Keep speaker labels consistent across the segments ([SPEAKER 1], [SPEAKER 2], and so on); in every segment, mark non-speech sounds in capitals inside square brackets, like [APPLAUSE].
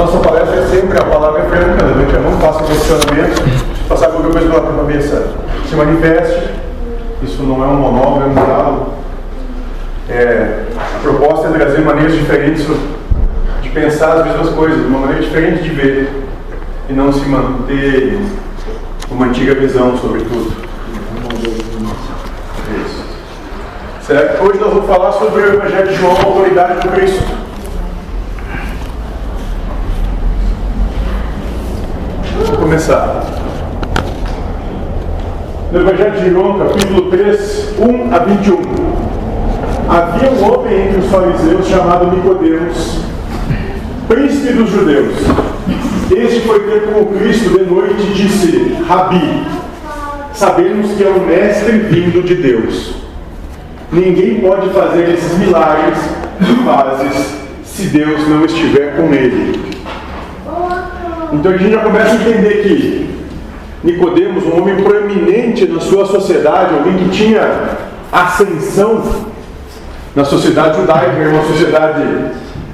[SPEAKER 1] nossa palestra é sempre a palavra é franca, né? é muito fácil o posicionamento, passar qualquer coisa pela cabeça se manifeste. Isso não é um monólogo, é um diálogo. É, a proposta é trazer maneiras diferentes de pensar as mesmas coisas, uma maneira diferente de ver e não se manter uma antiga visão sobre tudo. Isso. Certo? Hoje nós vamos falar sobre o Evangelho de João, a autoridade do Cristo. Vamos começar. No Evangelho de João, capítulo 3, 1 a 21. Havia um homem entre os fariseus chamado Nicodemos, príncipe dos judeus. Este foi ter com Cristo de noite e disse: Rabi, sabemos que é o mestre vindo de Deus. Ninguém pode fazer esses milagres que fazes se Deus não estiver com ele. Então a gente já começa a entender que Nicodemos, um homem proeminente na sua sociedade, alguém que tinha ascensão na sociedade judaica, uma sociedade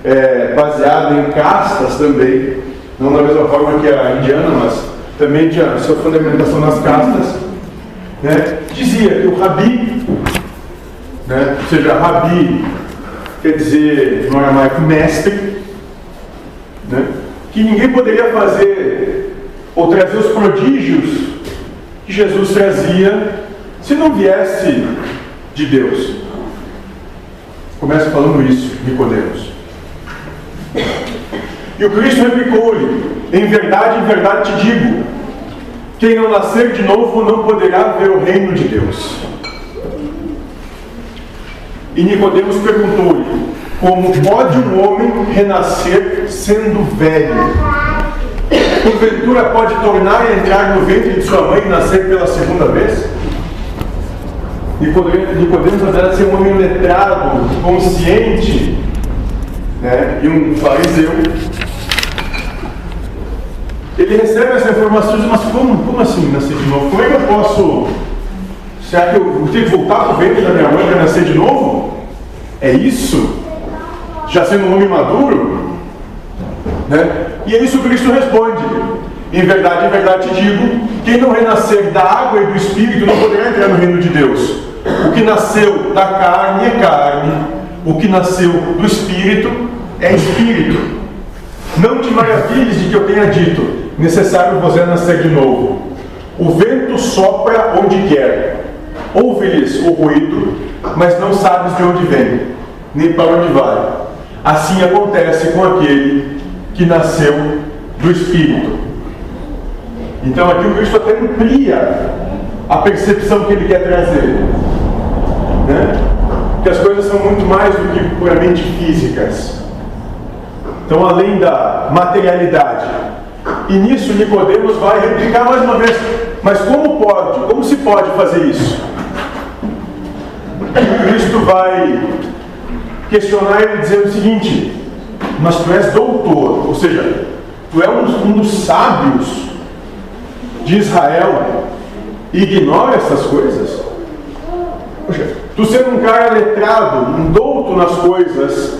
[SPEAKER 1] é, baseada em castas também, não da mesma forma que a indiana, mas também tinha sua fundamentação nas castas, né? dizia que o rabi, né? ou seja, rabi quer dizer no aramaico mestre, né? Que ninguém poderia fazer ou trazer os prodígios que Jesus trazia se não viesse de Deus. Começa falando isso, Nicodemos. E o Cristo replicou-lhe: Em verdade, em verdade te digo, quem não nascer de novo não poderá ver o reino de Deus. E Nicodemos perguntou-lhe: Como pode um homem renascer sendo velho? Porventura pode tornar e entrar no ventre de sua mãe e nascer pela segunda vez? Nicodemos, apesar de ser um homem letrado, consciente, né, e um fariseu, ele recebe essa informação e diz, mas como, como assim nascer de novo? Como é que eu posso. Será que eu vou que voltar para o ventre da minha mãe para nascer de novo? É isso? Já sendo um homem maduro? Né? E é isso que Cristo responde. Em verdade, em verdade te digo: quem não renascer da água e do espírito não poderá entrar no reino de Deus. O que nasceu da carne é carne, o que nasceu do espírito é espírito. Não te maravilhes de que eu tenha dito: necessário vos é nascer de novo. O vento sopra onde quer, ouve-lhes o ruído, mas não sabes de onde vem, nem para onde vai. Assim acontece com aquele que nasceu do Espírito. Então aqui o Cristo até amplia a percepção que ele quer trazer. Né? Que as coisas são muito mais do que puramente físicas. Então, além da materialidade. E nisso Nicodemos vai replicar mais uma vez. Mas como pode? Como se pode fazer isso? E Cristo vai questionar ele dizendo o seguinte: Mas tu és doutor, ou seja, tu és um, dos sábios de Israel e ignora essas coisas? Poxa, tu sendo um cara letrado, um douto nas coisas,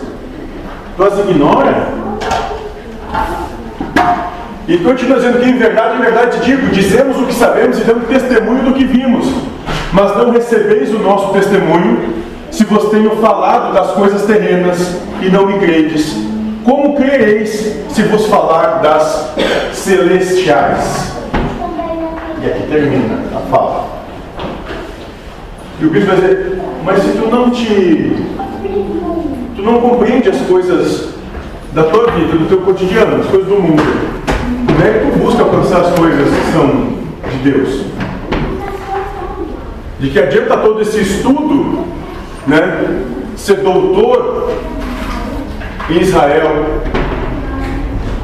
[SPEAKER 1] tu as ignora? E continua dizendo que em verdade, em verdade digo, dizemos o que sabemos e damos testemunho do que vimos, mas não recebeis o nosso testemunho, se vos tenho falado das coisas terrenas e não me credes. Como crereis se vos falar das celestiais? E aqui termina a fala. E o bispo vai dizer, mas se tu não te. Tu não compreende as coisas da tua vida, do teu cotidiano, as coisas do mundo, como é que tu busca alcançar as coisas que são de Deus? De que adianta todo esse estudo, né? Ser doutor em Israel,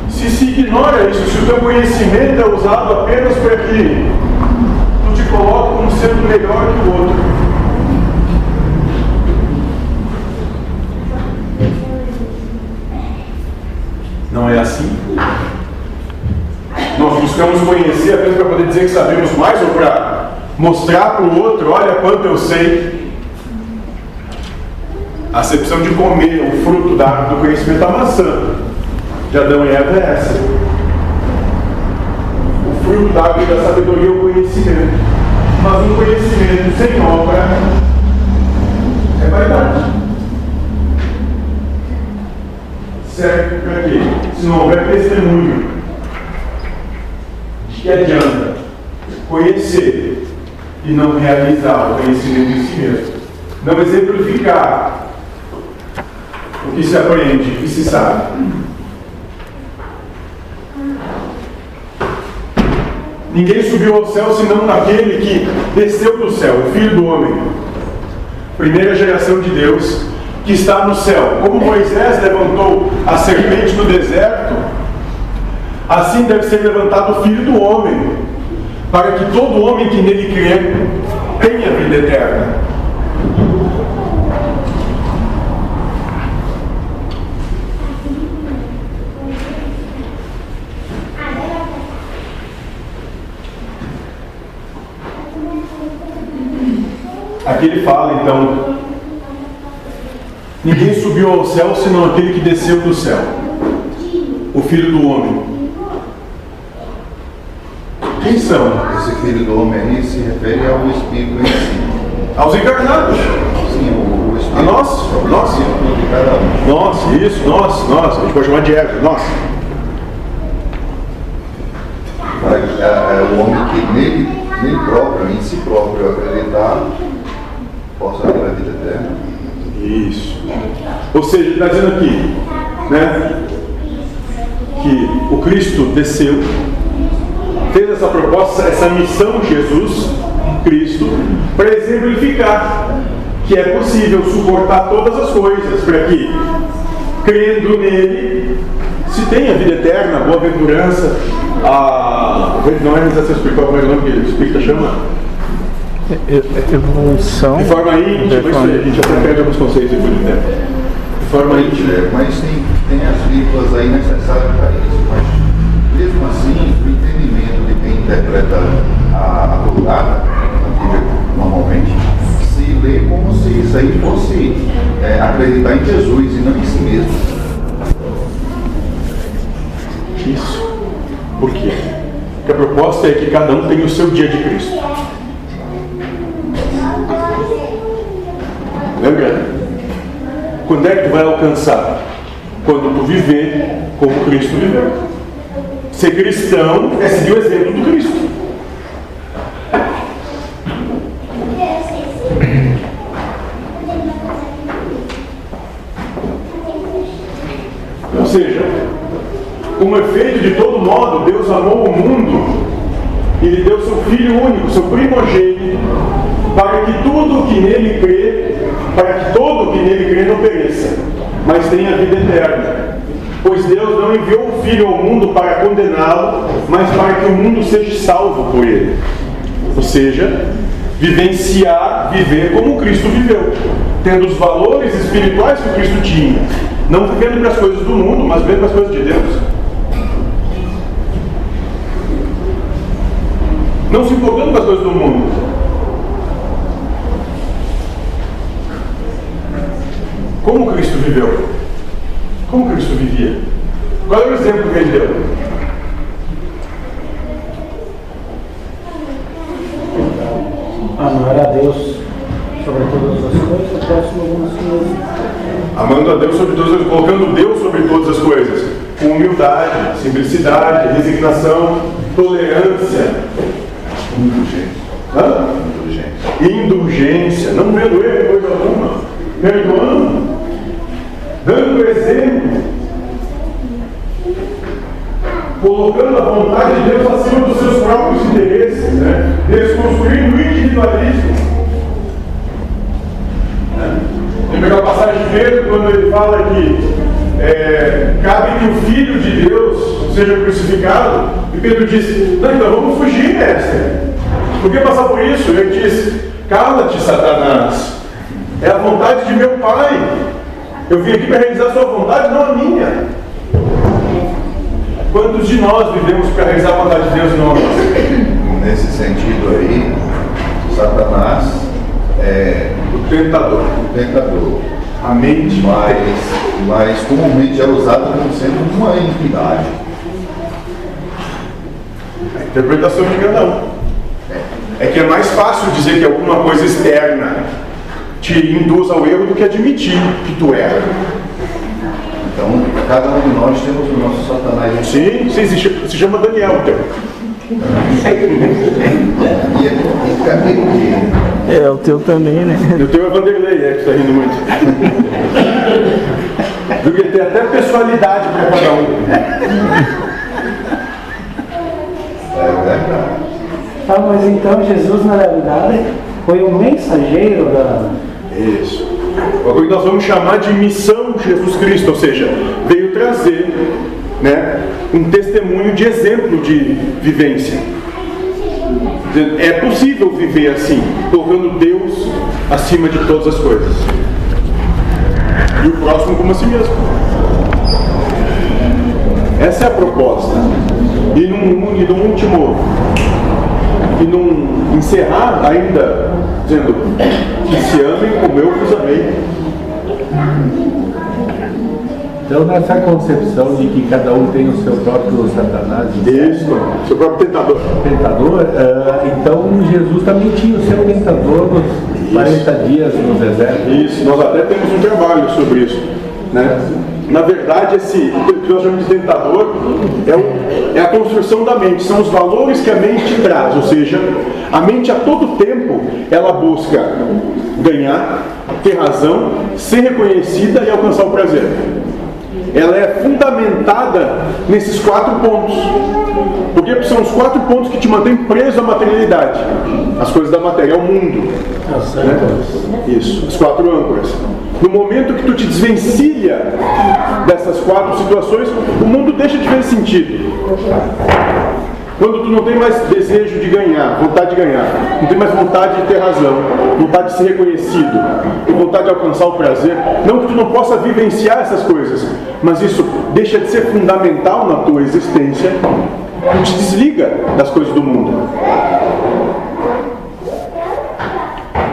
[SPEAKER 1] se se ignora isso, se o teu conhecimento é usado apenas para que tu te coloque como sendo melhor que o outro. Não é assim? Nós buscamos conhecer apenas para poder dizer que sabemos mais ou para mostrar para o outro, olha quanto eu sei. A acepção de comer o fruto da, do conhecimento da maçã de Adão e Eva é essa. O fruto da árvore da sabedoria é o conhecimento. Mas um conhecimento sem obra é vaidade. Serve para quê? Se não houver testemunho, de que adianta conhecer e não realizar o conhecimento em si mesmo? Não exemplificar que se aprende e se sabe. Ninguém subiu ao céu senão aquele que desceu do céu, o Filho do Homem. Primeira geração de Deus que está no céu. Como Moisés levantou a serpente no deserto, assim deve ser levantado o Filho do Homem, para que todo homem que nele crê tenha vida eterna. Aqui ele fala então: Ninguém subiu ao céu senão aquele que desceu do céu, o Filho do Homem. Quem são?
[SPEAKER 2] Esse Filho do Homem aí se refere ao Espírito em si.
[SPEAKER 1] Aos encarnados.
[SPEAKER 2] Sim, o, Espírito.
[SPEAKER 1] A nós?
[SPEAKER 2] o
[SPEAKER 1] Nós?
[SPEAKER 2] princípio de cada um.
[SPEAKER 1] Nós, isso, nós, nós. A gente pode chamar de ego, nós.
[SPEAKER 2] É, é, o homem que nele, nele próprio, em si próprio acreditar, possa ter a vida eterna.
[SPEAKER 1] Isso. Ou seja, está dizendo aqui, né? Que o Cristo desceu, fez essa proposta, essa missão de Jesus, Cristo, para exemplificar que é possível suportar todas as coisas para que, crendo nele, se tenha vida eterna, boa-aventurança, a. Não é realização espiritual, como é o nome que o Espírita chama?
[SPEAKER 3] Evolução.
[SPEAKER 1] De forma íntima,
[SPEAKER 3] De
[SPEAKER 1] isso aí,
[SPEAKER 3] forma-
[SPEAKER 1] a gente até perde alguns conceitos depois do tempo. De forma íntima.
[SPEAKER 2] É, mas tem, tem as vírgulas aí necessárias para isso. Mas, mesmo assim, o entendimento de quem interpreta a, a Vulgata, a Bíblia normalmente, se lê como se isso aí fosse é, acreditar em Jesus e não em si mesmo.
[SPEAKER 1] Isso. Por quê? Porque a proposta é que cada um tenha o seu dia de Cristo. Lembra? Quando é que tu vai alcançar? Quando tu viver como Cristo viveu. Ser cristão é seguir o exemplo do Cristo. Ou seja, como efeito de todo modo, Deus amou o mundo e lhe deu seu Filho único, seu primogênito, para que tudo que nele crê, para que todo que nele crê não pereça, mas tenha vida eterna. Pois Deus não enviou o Filho ao mundo para condená-lo, mas para que o mundo seja salvo por ele. Ou seja, vivenciar, viver como Cristo viveu, tendo os valores espirituais que Cristo tinha, não vivendo para as coisas do mundo, mas vivendo para as coisas de Deus. Não se importando com as coisas do mundo. Como Cristo viveu? Como Cristo vivia? Qual é o exemplo que ele deu?
[SPEAKER 4] Amar a Deus sobre todas as coisas, próximo como a si mesmo.
[SPEAKER 1] Amando a Deus sobre todas as colocando Deus sobre todas as coisas, com humildade, simplicidade, resignação, tolerância,
[SPEAKER 2] Indulgência.
[SPEAKER 1] hã?
[SPEAKER 2] Indulgência.
[SPEAKER 1] indulgência, não vendo ele coisa alguma, perdoando, dando exemplo, colocando a vontade de Deus acima dos seus próprios interesses, né? desconstruindo o individualismo. Lembra aquela passagem de Pedro quando ele fala que é, cabe que o Filho de Deus seja crucificado? E Pedro disse: Não, então vamos fugir, mestre. Por que passar por isso? Ele disse: Cala-te, Satanás. É a vontade de meu Pai. Eu vim aqui para realizar a sua vontade, não a minha. Quantos de nós vivemos para realizar a vontade de Deus e não a nossa?
[SPEAKER 2] Nesse sentido aí, Satanás é
[SPEAKER 1] O tentador.
[SPEAKER 2] o tentador.
[SPEAKER 1] A mente
[SPEAKER 2] Mas mas comumente é usado como sendo uma entidade.
[SPEAKER 1] A interpretação de cada um. É que é mais fácil dizer que alguma coisa externa te induz ao erro do que admitir que tu erra.
[SPEAKER 2] Então, cada um de nós temos o nosso Satanás.
[SPEAKER 1] Sim, sim se, se chama Daniel, então.
[SPEAKER 2] O quê?
[SPEAKER 3] É, o teu também, né?
[SPEAKER 1] E o teu é Vanderlei, é que está rindo muito. [LAUGHS] Porque tem até personalidade para cada um.
[SPEAKER 2] É verdade.
[SPEAKER 4] Tá, mas então Jesus na realidade foi um mensageiro da.
[SPEAKER 1] Isso. É o que nós vamos chamar de missão de Jesus Cristo, ou seja, veio trazer né, um testemunho de exemplo de vivência. É possível viver assim, colocando Deus acima de todas as coisas. E o próximo como a si mesmo. Essa é a proposta. E num, e num último. E num encerrar ainda dizendo que se amem como eu vos amei.
[SPEAKER 5] Então, nessa concepção de que cada um tem o seu próprio Satanás
[SPEAKER 1] Isso, seu próprio tentador.
[SPEAKER 5] tentador, ah, então Jesus também tinha o seu tentador nos 40 dias no deserto.
[SPEAKER 1] Isso, nós até temos um trabalho sobre isso. Né? Na verdade, esse que nós chamamos de tentador é, o- é a construção da mente, são os valores que a mente traz, ou seja, a mente a todo tempo ela busca ganhar, ter razão, ser reconhecida e alcançar o prazer. Ela é fundamentada nesses quatro pontos. Porque são os quatro pontos que te mantêm preso à materialidade. As coisas da matéria, ao mundo. Né? Isso, as quatro âncoras. No momento que tu te desvencilha dessas quatro situações, o mundo deixa de fazer sentido. Quando tu não tem mais desejo de ganhar, vontade de ganhar, não tem mais vontade de ter razão, vontade de ser reconhecido, vontade de alcançar o prazer, não que tu não possa vivenciar essas coisas, mas isso deixa de ser fundamental na tua existência, tu te desliga das coisas do mundo.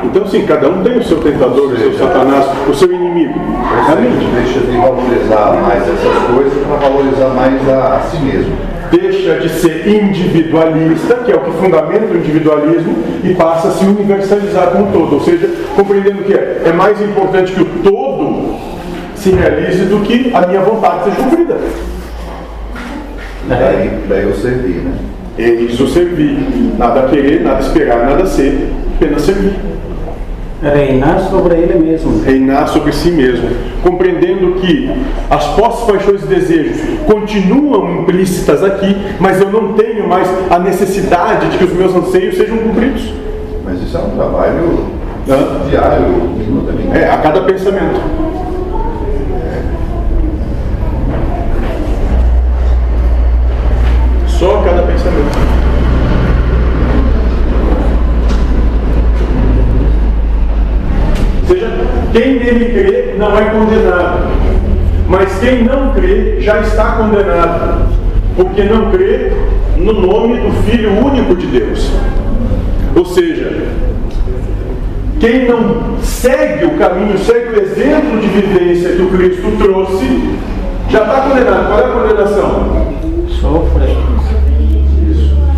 [SPEAKER 1] Então sim, cada um tem o seu tentador, o seu satanás, o seu inimigo.
[SPEAKER 2] A
[SPEAKER 1] A mente.
[SPEAKER 2] gente deixa de valorizar mais essas coisas para valorizar mais a, a si mesmo.
[SPEAKER 1] deixa de ser individualista, que é o que fundamenta o individualismo, e passa a se universalizar como todo, ou seja, compreendendo que é, é mais importante que o todo se realize do que a minha vontade seja cumprida.
[SPEAKER 2] Daí, daí eu servi, né?
[SPEAKER 1] É isso servir, nada querer, nada esperar, nada ser, apenas servir.
[SPEAKER 4] Reinar sobre ele mesmo.
[SPEAKER 1] reinar sobre si mesmo, compreendendo que as posses, paixões e desejos continuam implícitas aqui, mas eu não tenho mais a necessidade de que os meus anseios sejam cumpridos.
[SPEAKER 2] Mas isso é um trabalho
[SPEAKER 1] Hã?
[SPEAKER 2] diário, minutamente.
[SPEAKER 1] É, a cada pensamento. Só cada pensamento. Ou seja, quem nele crê não é condenado, mas quem não crê já está condenado, porque não crê no nome do Filho único de Deus. Ou seja, quem não segue o caminho, segue o exemplo de vivência que o Cristo trouxe, já está condenado. Qual é a condenação?
[SPEAKER 4] Sofre.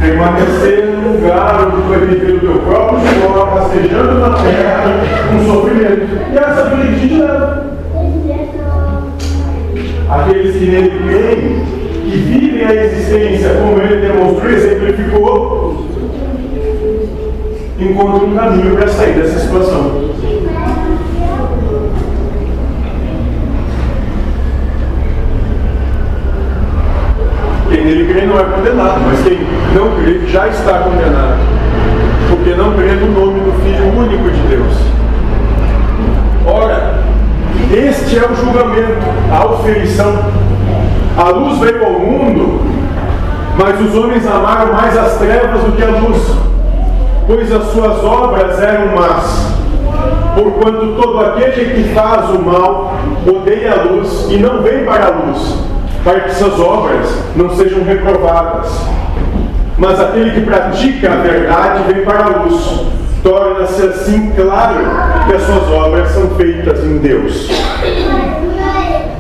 [SPEAKER 1] Permanecer no lugar onde foi viver o teu próprio suor, rastejando na terra, com sofrimento. E essa vida que te leva. Aqueles que nele creem, que vivem a existência como ele demonstrou e exemplificou, encontram um caminho para sair dessa situação. Quem nele crê não é condenado, mas quem não crê já está condenado, porque não crê no nome do Filho único de Deus. Ora, este é o julgamento, a oferição. A luz veio ao mundo, mas os homens amaram mais as trevas do que a luz, pois as suas obras eram más. Porquanto todo aquele que faz o mal odeia a luz e não vem para a luz, para que suas obras não sejam reprovadas. Mas aquele que pratica a verdade vem para a luz, torna-se assim claro que as suas obras são feitas em Deus.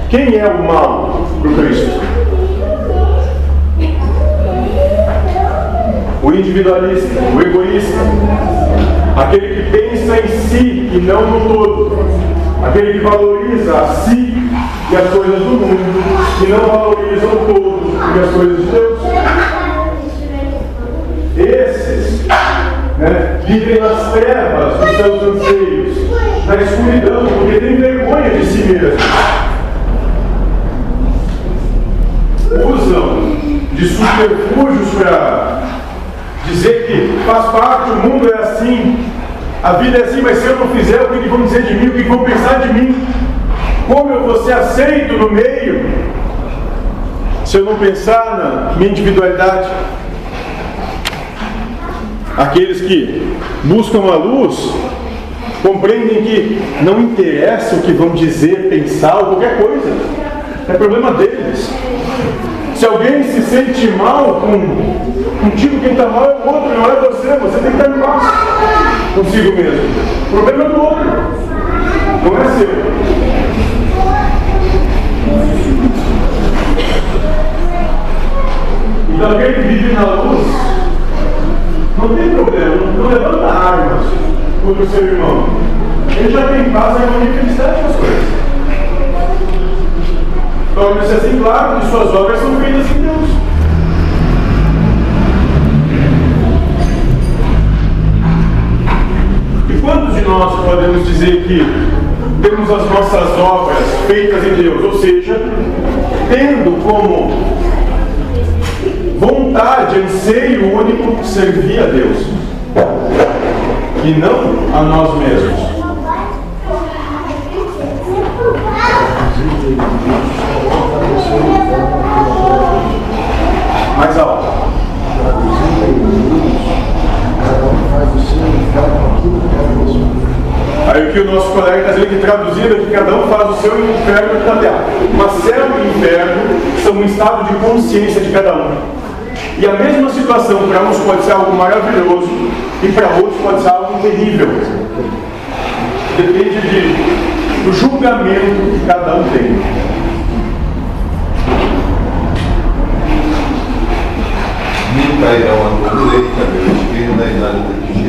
[SPEAKER 1] Quem é o mal para Cristo? O individualista, o egoísta, aquele que pensa em si e não no todo, aquele que valoriza a si e as coisas do mundo e não valoriza o todo e as coisas de Deus. Esses né, vivem nas trevas dos seus anseios, na escuridão, porque têm vergonha de si mesmos. Usam de subterfúgios para dizer que faz parte, o mundo é assim, a vida é assim, mas se eu não fizer, o que vão dizer de mim, o que vão pensar de mim? Como eu vou ser aceito no meio? Se eu não pensar na minha individualidade, aqueles que buscam a luz compreendem que não interessa o que vão dizer, pensar ou qualquer coisa, é problema deles. Se alguém se sente mal com contigo, quem está mal é o outro, não é você. Você tem que estar em paz consigo mesmo. O problema é do outro, não é seu. Então alguém que vive na luz não tem problema, não levanta armas contra o seu irmão. Ele já tem paz, harmonia e felicidade com as coisas. Torna-se assim claro que suas obras são feitas em Deus. E quantos de nós podemos dizer que temos as nossas obras feitas em Deus? Ou seja, tendo como vontade, anseio único servir a Deus e não a nós mesmos. O que o nosso colega está dizendo que traduzido é que cada um faz o seu inferno de tatear. Mas céu e inferno são um estado de consciência de cada um. E a mesma situação para uns pode ser algo maravilhoso e para outros pode ser algo terrível. Depende de, do julgamento que cada um tem.
[SPEAKER 2] Cairão à tua direita, à esquerda e.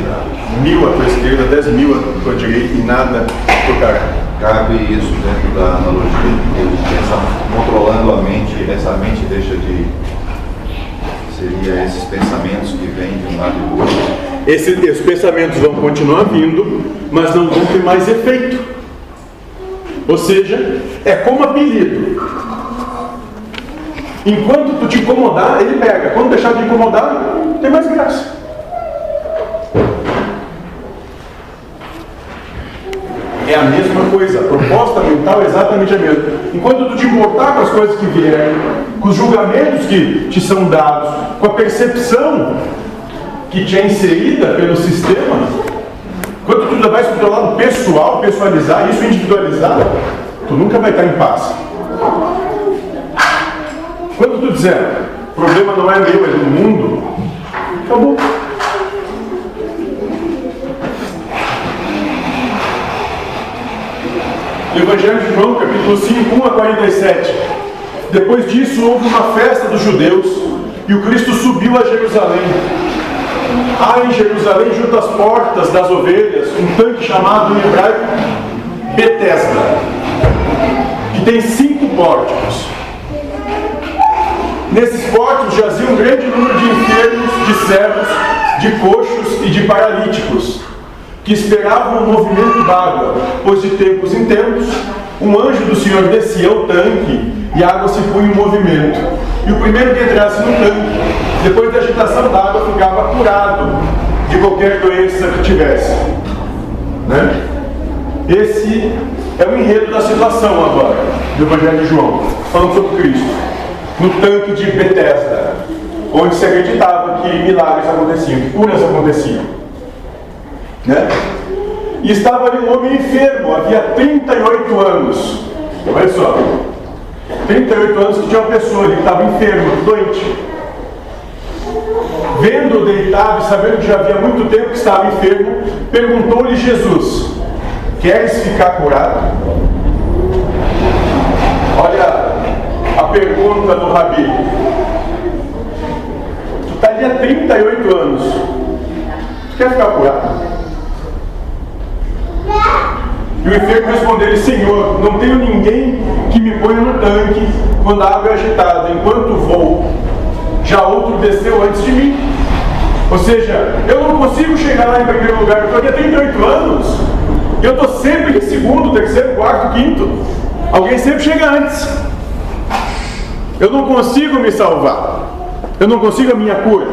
[SPEAKER 1] Mil à tua esquerda, dez mil à tua direita e nada tocará.
[SPEAKER 2] Cabe isso dentro da analogia de Deus, pensa, controlando a mente, essa mente deixa de. Seria esses pensamentos que vêm de um lado e do outro.
[SPEAKER 1] Esse, esses pensamentos vão continuar vindo, mas não vão ter mais efeito. Ou seja, é como apelido. Enquanto tu te incomodar, ele pega. Quando deixar de incomodar, tem mais graça. É a mesma coisa, a proposta mental é exatamente a mesma. Enquanto tu te importar com as coisas que vierem, com os julgamentos que te são dados, com a percepção que te é inserida pelo sistema, quando tu isso para o teu lado pessoal, pessoalizar isso, individualizar, tu nunca vai estar em paz. Quando tu dizer, o problema não é meu, é do mundo, acabou. Evangelho de João, capítulo 5, 1 a 47. Depois disso, houve uma festa dos judeus e o Cristo subiu a Jerusalém. Há em Jerusalém, junto às portas das ovelhas, um tanque chamado em hebraico Betesda, que tem cinco pórticos. Nesses pórticos jazia um grande número de enfermos, de cegos, de coxos e de paralíticos, que esperavam o movimento d'água, pois de tempos em tempos um anjo do Senhor descia ao tanque e a água se punha em movimento. E o primeiro que entrasse no tanque, depois da agitação da água, ficava curado de qualquer doença que tivesse. Né? Esse é o enredo da situação agora, do Evangelho de João, falando sobre Cristo no tanque de Bethesda, onde se acreditava que milagres aconteciam, que curas aconteciam. Né? E estava ali um homem enfermo, havia 38 anos. Olha só, 38 anos que tinha uma pessoa ali estava enfermo, doente. Vendo-o deitado e sabendo que já havia muito tempo que estava enfermo, perguntou-lhe Jesus: Queres ficar curado? Olha a pergunta do Rabi. Tu está ali há 38 anos. Tu quer ficar curado? E o enfermo respondeu Senhor, não tenho ninguém que me ponha no tanque quando a água é agitada, enquanto vou. Já outro desceu antes de mim. Ou seja, eu não consigo chegar lá em primeiro lugar, eu estou aqui há 38 anos. Eu estou sempre em segundo, terceiro, quarto, quinto. Alguém sempre chega antes. Eu não consigo me salvar. Eu não consigo a minha cura.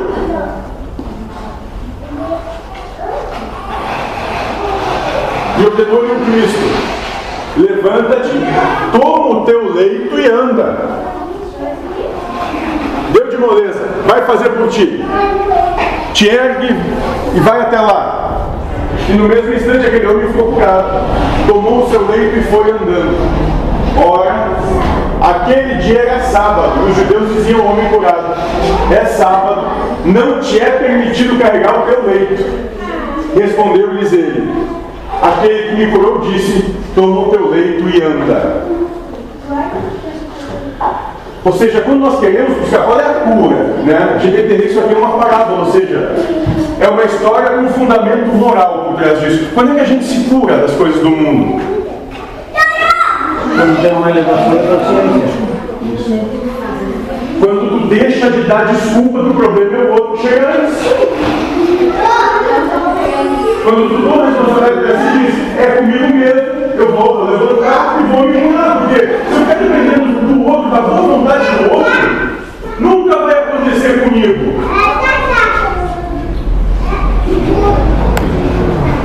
[SPEAKER 1] E ordenou-lhe o Cristo: Levanta-te, toma o teu leito e anda. Deu de moleza, vai fazer por ti. Te ergue e vai até lá. E no mesmo instante aquele homem ficou curado, tomou o seu leito e foi andando. Ora, aquele dia era sábado, os judeus diziam ao homem curado: É sábado, não te é permitido carregar o teu leito. Respondeu-lhes ele: Aquele que me curou disse: Toma o teu leito e anda. Ou seja, quando nós queremos buscar qual é a cura, né? a gente tem que entender que isso aqui é uma parábola, ou seja, é uma história com um fundamento moral por trás disso. Quando é que a gente se cura das coisas do mundo?
[SPEAKER 4] Quando tem uma elevação.
[SPEAKER 1] Quando tu deixa de dar desculpa do problema é o outro que chega antes. Quando tu toma a responsabilidade é comigo mesmo, eu vou levantar e vou me curar. Porque se eu quero depender do outro, da boa vontade do outro, nunca vai acontecer comigo.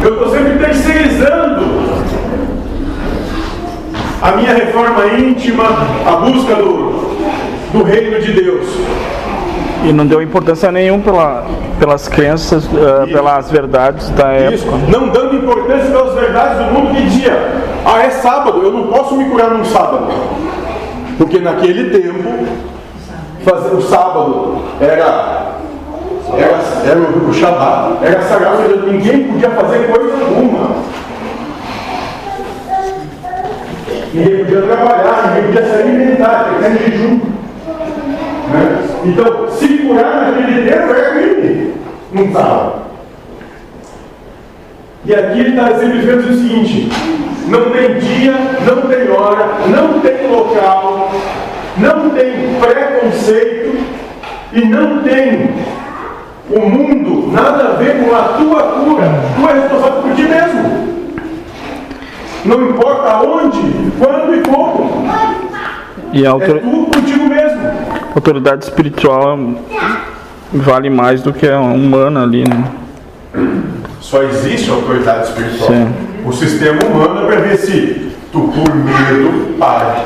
[SPEAKER 1] Eu estou sempre terceirizando a minha reforma íntima, a busca do, do reino de Deus.
[SPEAKER 3] E não deu importância nenhuma pela, pelas crenças, eh, pelas verdades da
[SPEAKER 1] Isso,
[SPEAKER 3] época.
[SPEAKER 1] não dando importância pelas verdades do mundo que dizia, ah, é sábado, eu não posso me curar num sábado. Porque naquele tempo, fazer o sábado era, era, era o, Shabat, era sagrado, ninguém podia fazer coisa alguma. Ninguém podia trabalhar, ninguém podia se alimentar, tinha que estar em jejum. Então, se curar naquele tempo era crime, não sábado. E aqui ele está exemplificando o seguinte: não tem dia, não tem hora, não tem local, não tem preconceito e não tem o mundo nada a ver com a tua cura. Tu é responsável por ti mesmo. Não importa onde, quando e como.
[SPEAKER 3] E a
[SPEAKER 1] É
[SPEAKER 3] autor-
[SPEAKER 1] tu contigo mesmo.
[SPEAKER 3] Autoridade espiritual vale mais do que a humana ali, né?
[SPEAKER 1] Só existe autoridade espiritual.
[SPEAKER 3] Sim.
[SPEAKER 1] O sistema humano é para ver se tu, por medo, pare.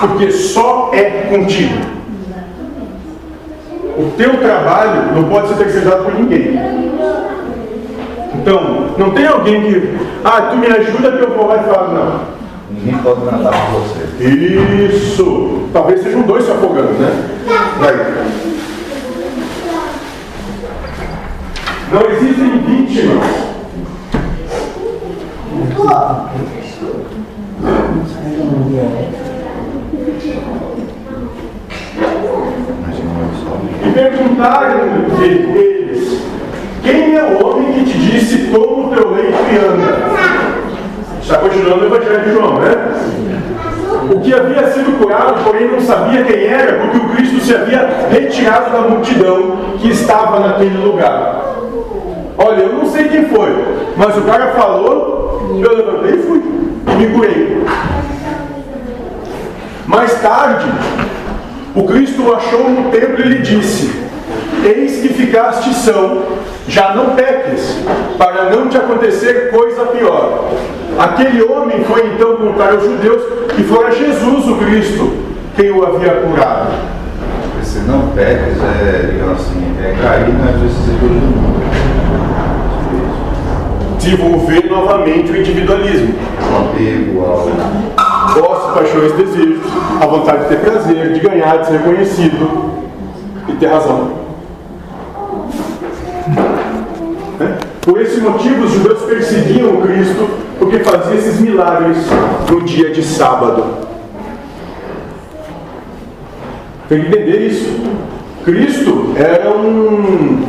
[SPEAKER 1] Porque só é contigo. O teu trabalho não pode ser terceirizado por ninguém. Então, não tem alguém que, ah, tu me ajuda que eu vou lá e falo, não.
[SPEAKER 2] Ninguém pode nadar por você.
[SPEAKER 1] Isso! Talvez sejam dois se afogando, né? Daí. Não existem vítimas. E perguntaram eles: Quem é o homem que te disse, toma o teu leito anda? Está continuando o Evangelho de João, né? O que havia sido curado, porém não sabia quem era, porque o Cristo se havia retirado da multidão que estava naquele lugar. Olha, eu não sei quem foi, mas o cara falou, eu levantei e fui, me curei. Mais tarde, o Cristo o achou no templo e lhe disse: Eis que ficaste são, já não peques, para não te acontecer coisa pior. Aquele homem foi então contar aos judeus que fora Jesus o Cristo quem o havia curado.
[SPEAKER 2] Esse não peques é, digamos assim, é cair nas vicissitudes do mundo.
[SPEAKER 1] Desenvolver novamente o individualismo.
[SPEAKER 2] O apego ao.
[SPEAKER 1] Gostos, paixões, desejos, a vontade de ter prazer, de ganhar, de ser reconhecido e ter razão. Por esse motivo, os judeus perseguiam o Cristo porque fazia esses milagres no dia de sábado. Tem que entender isso. Cristo era um, um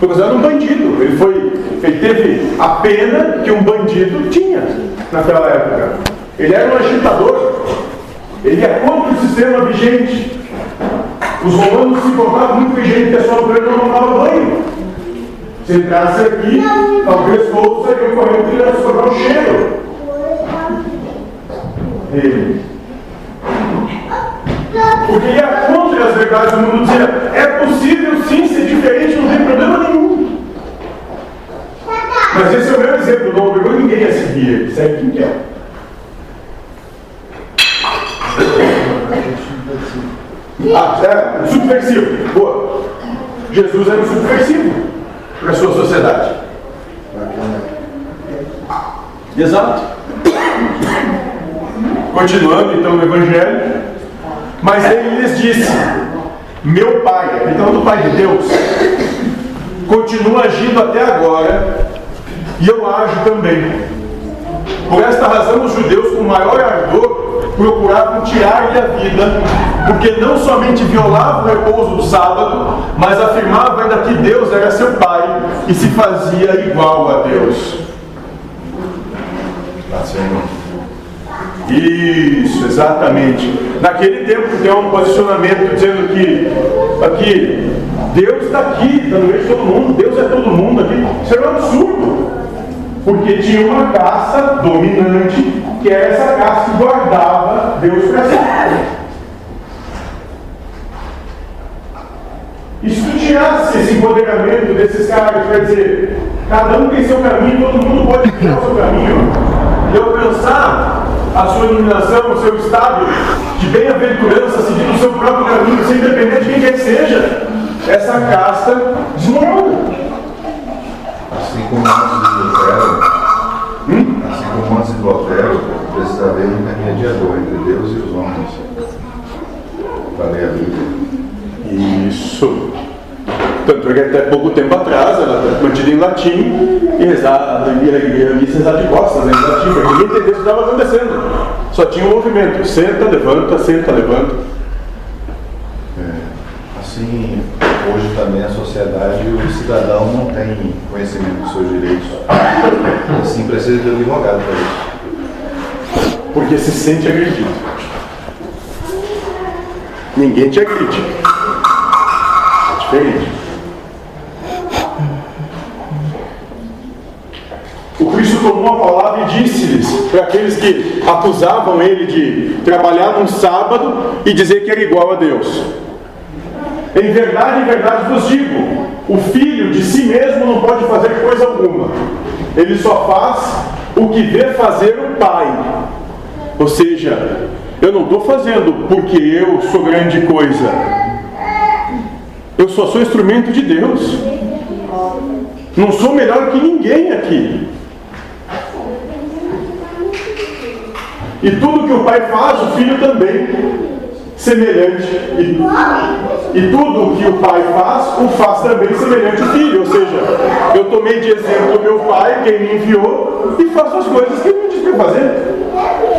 [SPEAKER 1] foi considerado um bandido. Ele, foi, ele teve a pena que um bandido tinha naquela época. Ele era um agitador. Ele é contra o sistema vigente. Os romanos se importavam muito com gente que a sua mulher não tomava banho. Se entrasse aqui, talvez todos seriam correndo e ia sobrar um cheiro. Ele. Porque ia contra as verdades do mundo, dizia: é possível sim ser diferente, não tem problema nenhum. Mas esse é o meu exemplo, não obrigou ninguém a seguir ele, segue quem quer. Ah, é, subversivo. Boa. Jesus era um subversivo para a sua sociedade. Exato. Continuando então no Evangelho. Mas ele lhes disse: Meu pai, então do Pai de Deus, continua agindo até agora, e eu ajo também. Por esta razão, os judeus, com maior ardor, procuravam tirar-lhe a vida, porque não somente violava o repouso do sábado, mas afirmava ainda que Deus era seu Pai e se fazia igual a Deus. Isso, exatamente. Naquele tempo tem um posicionamento dizendo que aqui Deus está aqui, está no meio de todo mundo, Deus é todo mundo aqui. Isso era um absurdo. Porque tinha uma caça dominante, que era essa caça que guardava Deus para si. E se tu tirasse esse empoderamento desses caras, quer dizer, cada um tem seu caminho, todo mundo pode ter o seu caminho, e alcançar a sua iluminação, o seu estado de bem-aventurança, seguindo o seu próprio caminho, sem depender de quem quer que seja, essa casta desmorona.
[SPEAKER 2] Assim como antes de Lutero, hum? assim como antes de Lutero, precisa haver um intermediador entre Deus e os homens ler a Bíblia.
[SPEAKER 1] Isso. Tanto é que até pouco tempo atrás ela era mantida em latim e rezada, ia missa rezada de costas né, em latim, porque ninguém entendeu o que estava acontecendo. Só tinha um movimento: senta, levanta, senta, levanta.
[SPEAKER 2] É, assim, hoje também a sociedade, o cidadão não tem conhecimento dos seus direitos. Assim, precisa de um advogado para isso.
[SPEAKER 1] Porque se sente agredido. Ninguém te agride. É diferente. O Cristo tomou a palavra e disse-lhes, para aqueles que acusavam ele de trabalhar num sábado e dizer que era igual a Deus. Em verdade, em verdade vos digo: o filho de si mesmo não pode fazer coisa alguma, ele só faz o que vê fazer o pai. Ou seja, eu não estou fazendo porque eu sou grande coisa, eu só sou instrumento de Deus. Não sou melhor que ninguém aqui. E tudo que o pai faz, o filho também, semelhante. E, e tudo que o pai faz, o faz também semelhante ao filho. Ou seja, eu tomei de exemplo meu pai, quem me enviou, e faço as coisas que ele me disse para fazer.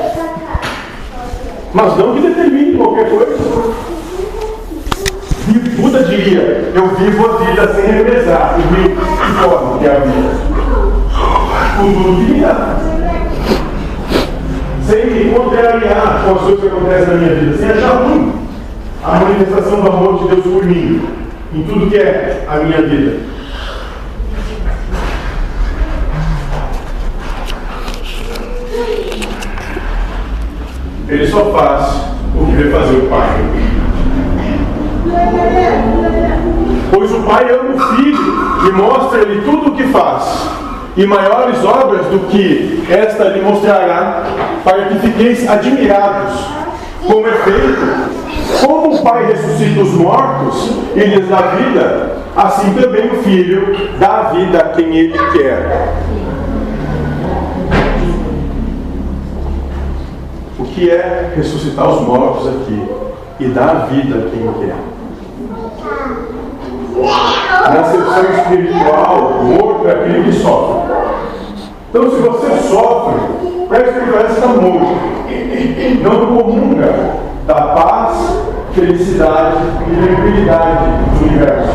[SPEAKER 1] Mas não que determine qualquer coisa. E Buda diria, eu vivo a vida sem revezar. E me informo que é a vida. Tudo dá sem me contrariar com as coisas que acontecem na minha vida, sem achar ruim a manifestação do amor de Deus por mim, em tudo que é a minha vida. Ele só faz o que vê fazer o Pai. Pois o Pai ama o Filho e mostra-lhe tudo o que faz e maiores obras do que esta lhe mostrará, para que fiqueis admirados. Como é feito, como o Pai ressuscita os mortos e lhes dá vida, assim também o Filho dá vida a quem ele quer. Que é ressuscitar os mortos aqui e dar vida a quem quer? na acepção espiritual, morto é aquele que sofre. Então, se você sofre, preste que está morto. Não comunga da paz, felicidade e tranquilidade do universo.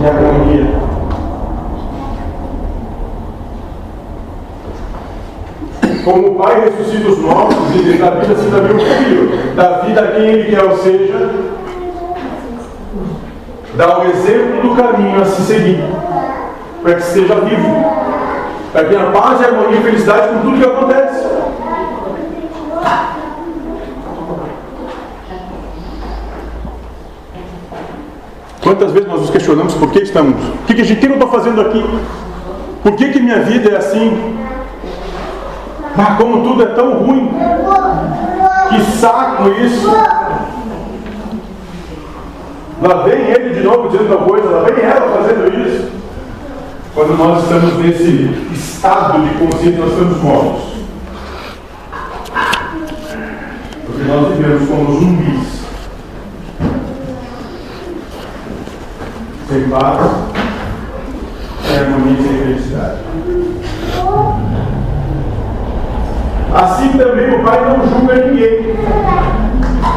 [SPEAKER 1] E harmonia. Como o Pai ressuscita os mortos e dá vida, assim também o Filho dá vida a quem Ele quer, ou seja, dá o exemplo do caminho a se seguir, para que esteja vivo, para que tenha paz, harmonia e felicidade com tudo que acontece. Quantas vezes nós nos questionamos por que estamos? O que, que, que eu estou fazendo aqui? Por que, que minha vida é assim? Ah, como tudo é tão ruim. Que saco isso. Lá vem ele de novo dizendo tal coisa, lá vem ela fazendo isso. Quando nós estamos nesse estado de consciência, nós estamos mortos. Porque nós vivemos como zumbis. Sem paz, sem harmonia, sem felicidade. Assim também o Pai não julga ninguém,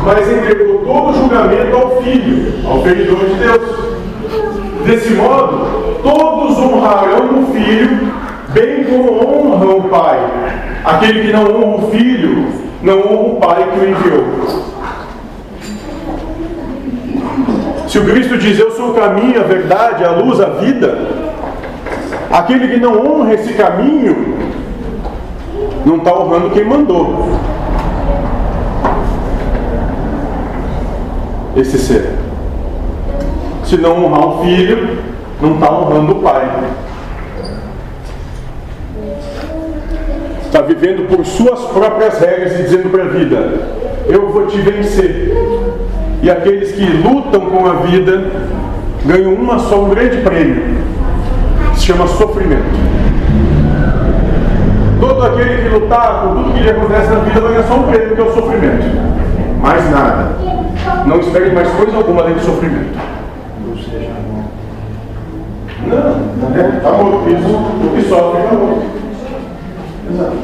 [SPEAKER 1] mas entregou todo o julgamento ao Filho, ao feridor de Deus. Desse modo, todos honrarão o Filho, bem como honram o Pai. Aquele que não honra o Filho, não honra o Pai que o enviou. Se o Cristo diz, Eu sou o caminho, a verdade, a luz, a vida, aquele que não honra esse caminho, não está honrando quem mandou. Esse ser. Se não honrar o filho, não está honrando o pai. Está vivendo por suas próprias regras e dizendo para a vida: Eu vou te vencer. E aqueles que lutam com a vida ganham uma só, um grande prêmio, se chama sofrimento. Todo aquele que lutar por tudo que lhe acontece na vida vai ganhar só um prêmio, que é o sofrimento. Mais nada. Não espere mais coisa alguma além de sofrimento. Não, é, está morto. Isso, o que sofre está morto. Exato.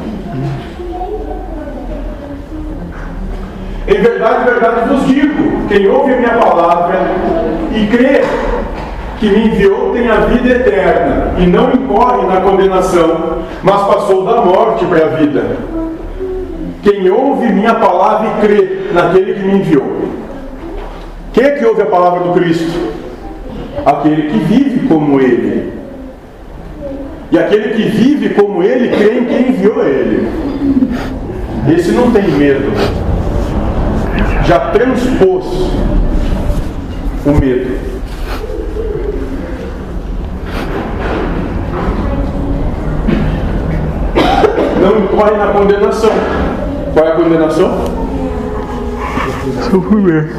[SPEAKER 1] Em verdade, verdade vos digo: quem ouve a minha palavra e crê que me enviou tem a vida eterna e não incorre na condenação, mas passou da morte para a vida. Quem ouve minha palavra e crê naquele que me enviou. Quem é que ouve a palavra do Cristo? Aquele que vive como ele. E aquele que vive como ele crê em quem enviou ele. Esse não tem medo. Já transpôs o medo. Incorre na condenação. Qual é a condenação? Sofrimento.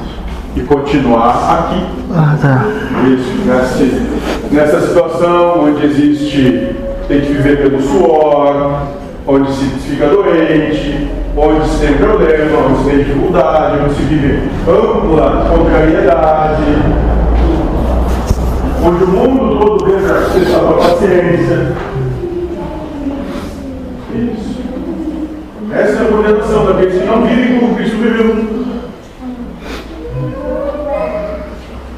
[SPEAKER 1] E continuar aqui. Ah, tá. Isso, nessa, nessa situação onde existe, tem que viver pelo suor, onde se fica doente, onde se tem problema, onde se tem dificuldade, onde se vive ampla contrariedade, onde o mundo todo vê a paciência. Essa é a condenação daqueles que não vivem como Cristo viveu.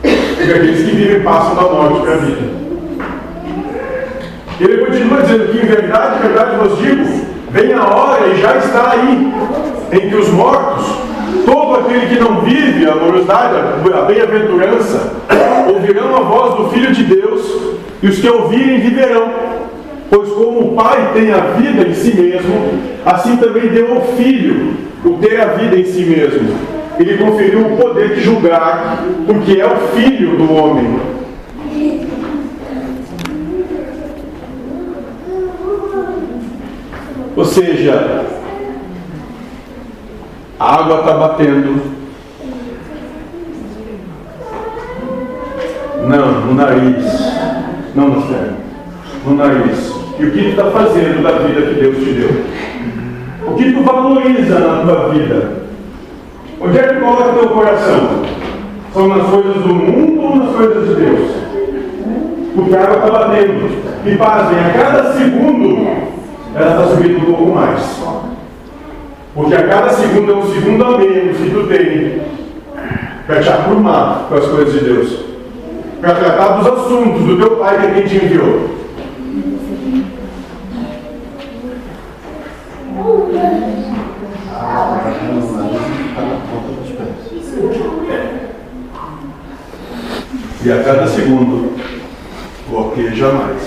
[SPEAKER 1] E aqueles que vivem passam da morte para a vida. Ele continua dizendo que, em verdade, em verdade vos digo, vem a hora e já está aí, em que os mortos, todo aquele que não vive a amorosidade, a bem-aventurança, ouvirão a voz do Filho de Deus, e os que ouvirem viverão. Pois como o Pai tem a vida em si mesmo, assim também deu ao Filho o ter a vida em si mesmo. Ele conferiu o poder de julgar, porque é o Filho do homem. Ou seja, a água está batendo. Não, no nariz. Não no cérebro. No nariz. E o que tu está fazendo da vida que Deus te deu? O que tu valoriza na tua vida? Onde é que coloca teu coração? São nas coisas do mundo tudo nas coisas de Deus. Porque a água está batendo. E pasmem, a cada segundo ela está subindo um pouco mais. Porque a cada segundo é um segundo a menos que tu tem para te aprumar com as coisas de Deus. Para tratar dos assuntos do teu pai que quem te enviou. E a cada segundo, ok jamais.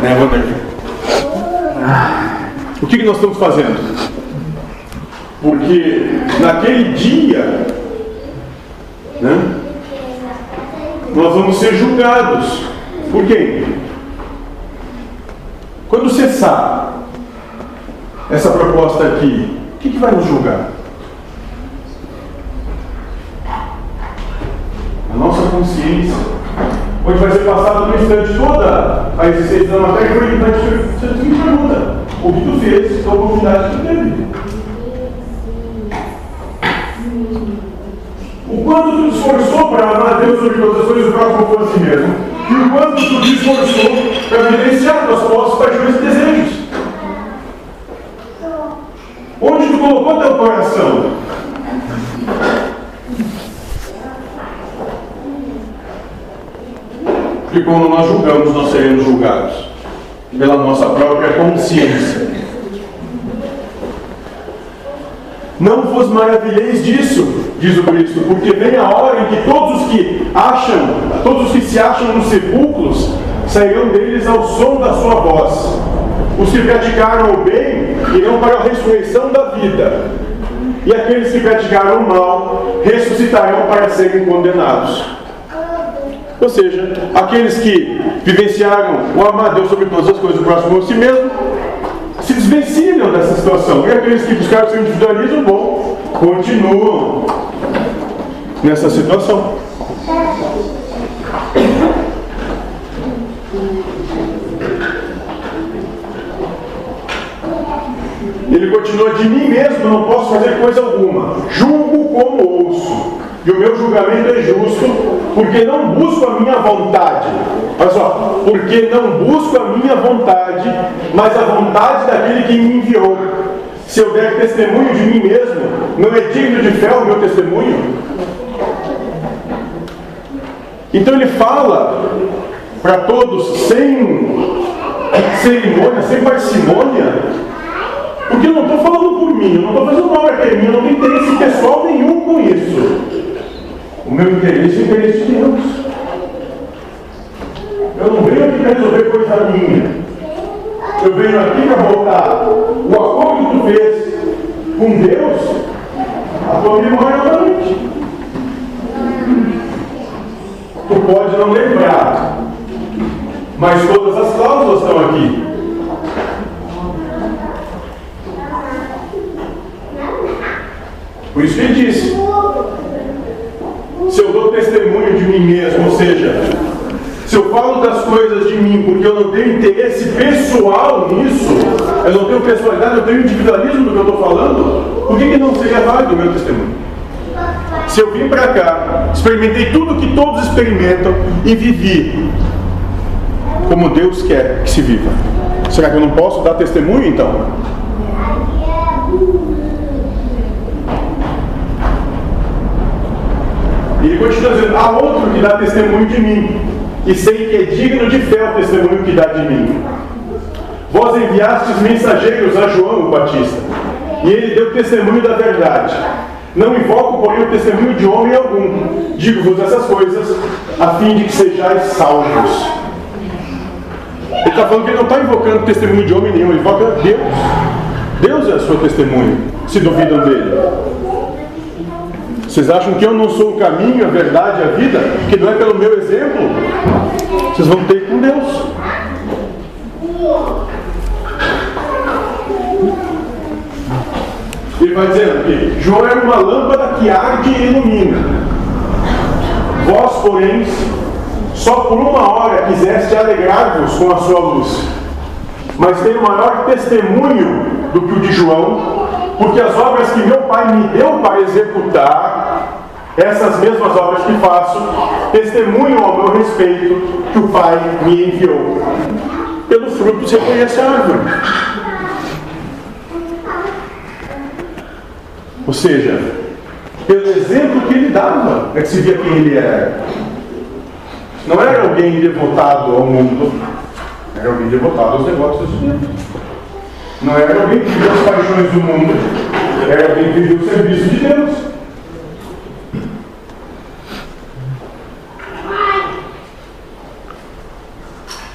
[SPEAKER 1] Né? O que, que nós estamos fazendo? Porque naquele dia, né, nós vamos ser julgados. Por quem? Quando cessar essa proposta aqui, o que, que vai nos julgar? A nossa consciência, onde vai ser passado no instante toda a existência da matéria, foi vai te pergunta: o que tu fez com a oportunidade que tu teve? O quanto tu te esforçou para amar a Deus sobre todas as coisas, o próximo por si mesmo, e o quanto tu te esforçou para vivenciar tuas posses, paixões e desejos. Onde tu colocou teu coração? Porque quando nós julgamos, nós seremos julgados pela nossa própria consciência. Não vos maravilheis disso, diz o Cristo, porque vem a hora em que todos os que acham, todos os que se acham nos sepulcros, sairão deles ao som da sua voz. Os que praticaram o bem irão para a ressurreição da vida, e aqueles que praticaram o mal ressuscitarão para serem condenados. Ou seja, aqueles que vivenciaram o amar a Deus sobre todas as coisas, o próximo a si mesmo, se desvencilham dessa situação. E aqueles que buscaram o seu individualismo, bom, continuam nessa situação. Ele continua: De mim mesmo não posso fazer coisa alguma, julgo como ouço. E o meu julgamento é justo, porque não busco a minha vontade. Olha só, porque não busco a minha vontade, mas a vontade daquele que me enviou. Se eu der testemunho de mim mesmo, não é digno de fé o meu testemunho? Então ele fala para todos sem cerimônia, sem parcimônia, porque eu não estou falando por mim, eu não estou fazendo que é minha, eu não tenho interesse pessoal nenhum com isso. O meu interesse é o interesse de Deus. Eu não venho aqui para resolver coisa minha. Eu venho aqui para voltar o acordo que tu fez com Deus, a tua memória novamente. Tu pode não lembrar, mas todas as cláusulas estão aqui. Por isso ele disse: se eu dou testemunho de mim mesmo, ou seja, se eu falo das coisas de mim porque eu não tenho interesse pessoal nisso, eu não tenho personalidade, eu tenho individualismo do que eu estou falando, por que, que não seria válido o meu testemunho? Se eu vim para cá, experimentei tudo que todos experimentam e vivi como Deus quer que se viva, será que eu não posso dar testemunho então? E ele continua dizendo: há outro que dá testemunho de mim, e sei que é digno de fé o testemunho que dá de mim. Vós enviastes mensageiros a João o Batista, e ele deu testemunho da verdade. Não invoco, porém, o testemunho de homem algum. Digo-vos essas coisas, a fim de que sejais salvos. Ele está falando que ele não está invocando testemunho de homem nenhum, ele invoca Deus. Deus é a sua testemunha, se duvidam dele. Vocês acham que eu não sou o caminho, a verdade, a vida? Que não é pelo meu exemplo? Vocês vão ter com Deus. Ele vai dizendo que João era uma lâmpada que arde e ilumina. Vós, porém, só por uma hora quiseste alegrar-vos com a sua luz. Mas tem o maior testemunho do que o de João, Porque as obras que meu Pai me deu para executar, essas mesmas obras que faço, testemunham ao meu respeito que o Pai me enviou. Pelo fruto você conhece a árvore. Ou seja, pelo exemplo que ele dava, é que se via quem ele era. Não era alguém devotado ao mundo, era alguém devotado aos negócios de Deus. Não era alguém que vivia as paixões do mundo, era alguém que vivia o serviço de Deus.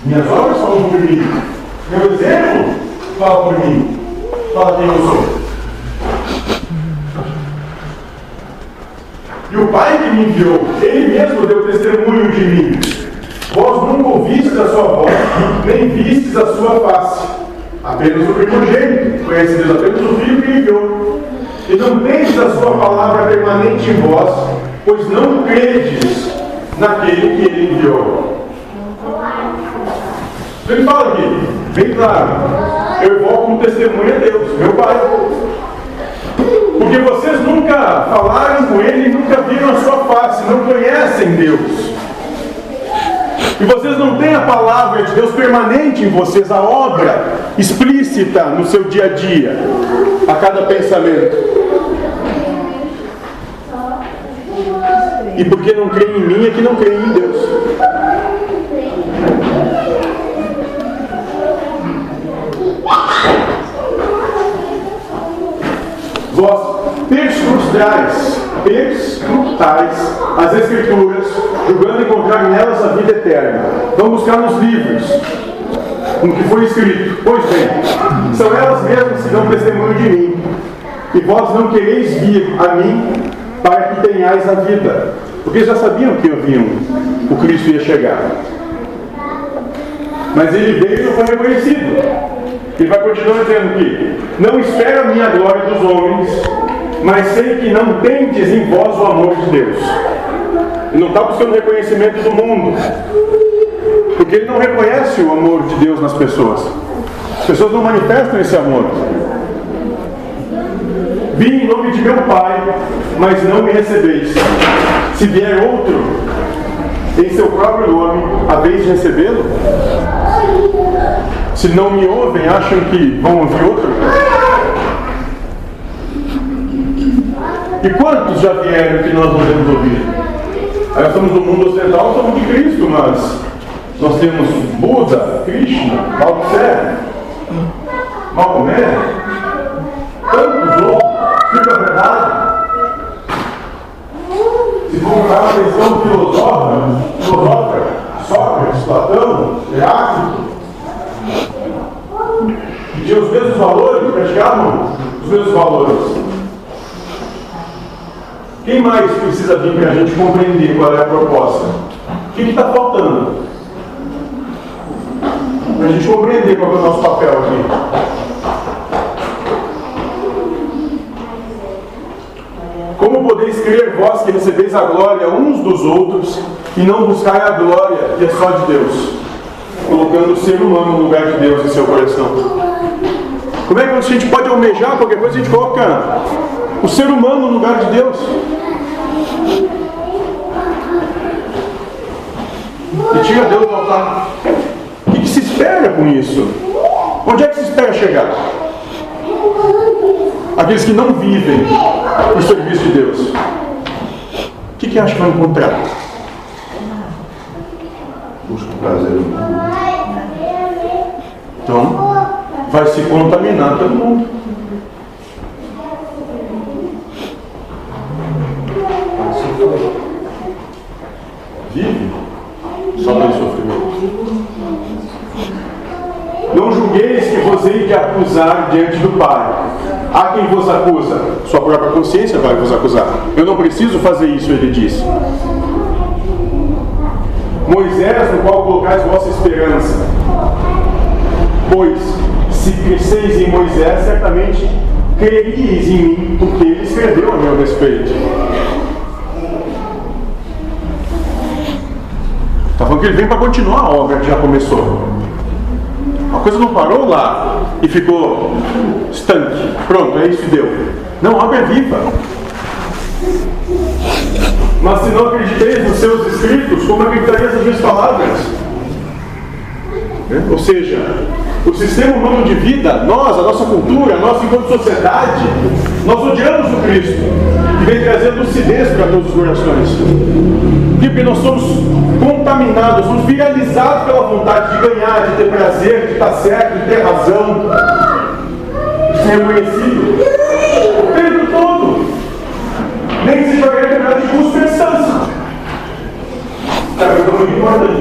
[SPEAKER 1] Minhas obras falam por mim. Meu exemplo fala por mim. Fala quem eu sou. E o Pai que me enviou, Ele mesmo deu testemunho de mim. Vós nunca ouvistes a sua voz, nem vistes a sua face. Apenas o primogênito, conhecereis apenas o Filho que enviou. E não tendes a sua palavra permanente em vós, pois não credes naquele que Ele enviou. Ele fala aqui, bem claro, eu invoco um testemunho a Deus, meu Pai. Nunca falaram com Ele, nunca viram a sua face, não conhecem Deus. E vocês não têm a palavra de Deus permanente em vocês, a obra explícita no seu dia a dia, a cada pensamento. E porque não creem em mim é que não creem em Deus. Vós perscrutais, perscrutais as Escrituras, julgando encontrar nelas a vida eterna. Vamos buscar nos livros, no que foi escrito. Pois bem, são elas mesmas que dão testemunho de mim. E vós não quereis vir a mim para que tenhais a vida. Porque já sabiam que haviam, o Cristo ia chegar. Mas ele veio e não foi reconhecido. Ele vai continuar dizendo que não espera a minha glória dos homens, mas sei que não tendes em vós o amor de Deus. Ele não está buscando reconhecimento do mundo, porque ele não reconhece o amor de Deus nas pessoas. As pessoas não manifestam esse amor. Vim em nome de meu Pai, mas não me recebeis. Se vier outro em seu próprio nome, a vez de recebê-lo? Se não me ouvem, acham que vão ouvir outro? E quantos já vieram que nós não devemos ouvir? Aí nós estamos no mundo ocidental, somos de Cristo, mas nós temos Buda, Krishna, Tse, Maomé, tantos outros, fica verdade. Se for uma questão filosófica, filosófica, Sócrates, Platão, Heráclito, que tinham os mesmos valores, praticavam os mesmos valores. Quem mais precisa vir para a gente compreender qual é a proposta? O que está faltando? Para a gente compreender qual é o nosso papel aqui. Como podeis crer vós que recebeis a glória uns dos outros e não buscai a glória que é só de Deus, colocando o ser humano no lugar de Deus em seu coração? Como é que a gente pode almejar qualquer coisa? A gente coloca o ser humano no lugar de Deus. E tira Deus do altar. O que, que se espera com isso? Onde é que se espera chegar? Aqueles que não vivem o serviço de Deus. O que, que acha que vão encontrar?
[SPEAKER 2] Busca o prazer do mundo.
[SPEAKER 1] Então, vai se contaminar todo mundo. Só pelo sofrimento. Não julgueis que vos hei de acusar diante do Pai. Há quem vos acusa, sua própria consciência vai vos acusar. Eu não preciso fazer isso, ele disse. Moisés, no qual colocais vossa esperança. Pois, se cresceis em Moisés, certamente creríeis em mim, porque ele escreveu a meu respeito. Está falando que ele vem para continuar a obra que já começou. A coisa não parou lá e ficou estanque. Pronto, é isso e deu. Não, a obra é viva. Mas se não acrediteis nos seus escritos, como acreditareis nas minhas palavras? Ou seja, o sistema humano de vida, nós, a nossa cultura, nós enquanto sociedade, nós odiamos o Cristo, que vem trazer lucidez para todos os corações. Porque nós somos contaminados, somos viralizados pela vontade de ganhar, de ter prazer, de estar certo, de ter razão, de ser reconhecido. O tempo todo. Nem que seja determinado de custo e distância. Sabe, é muito importante.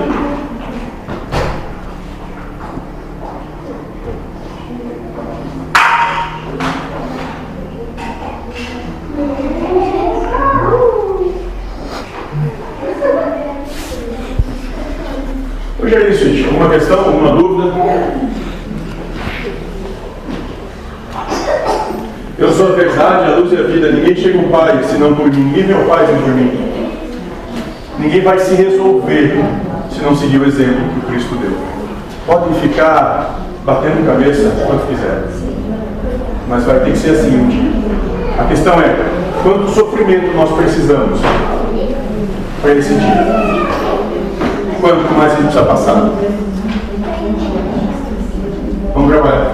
[SPEAKER 1] Questão, alguma dúvida? Eu sou a verdade, a luz e a vida. Ninguém chega ao Pai senão por mim. Ninguém vê o Pai senão por mim. Ninguém vai se resolver se não seguir o exemplo que Cristo deu. Podem ficar batendo cabeça quanto quiser. Mas vai ter que ser assim um dia. A questão é, quanto sofrimento nós precisamos para esse dia? Quanto mais a gente precisa passar? Vamos trabalhar.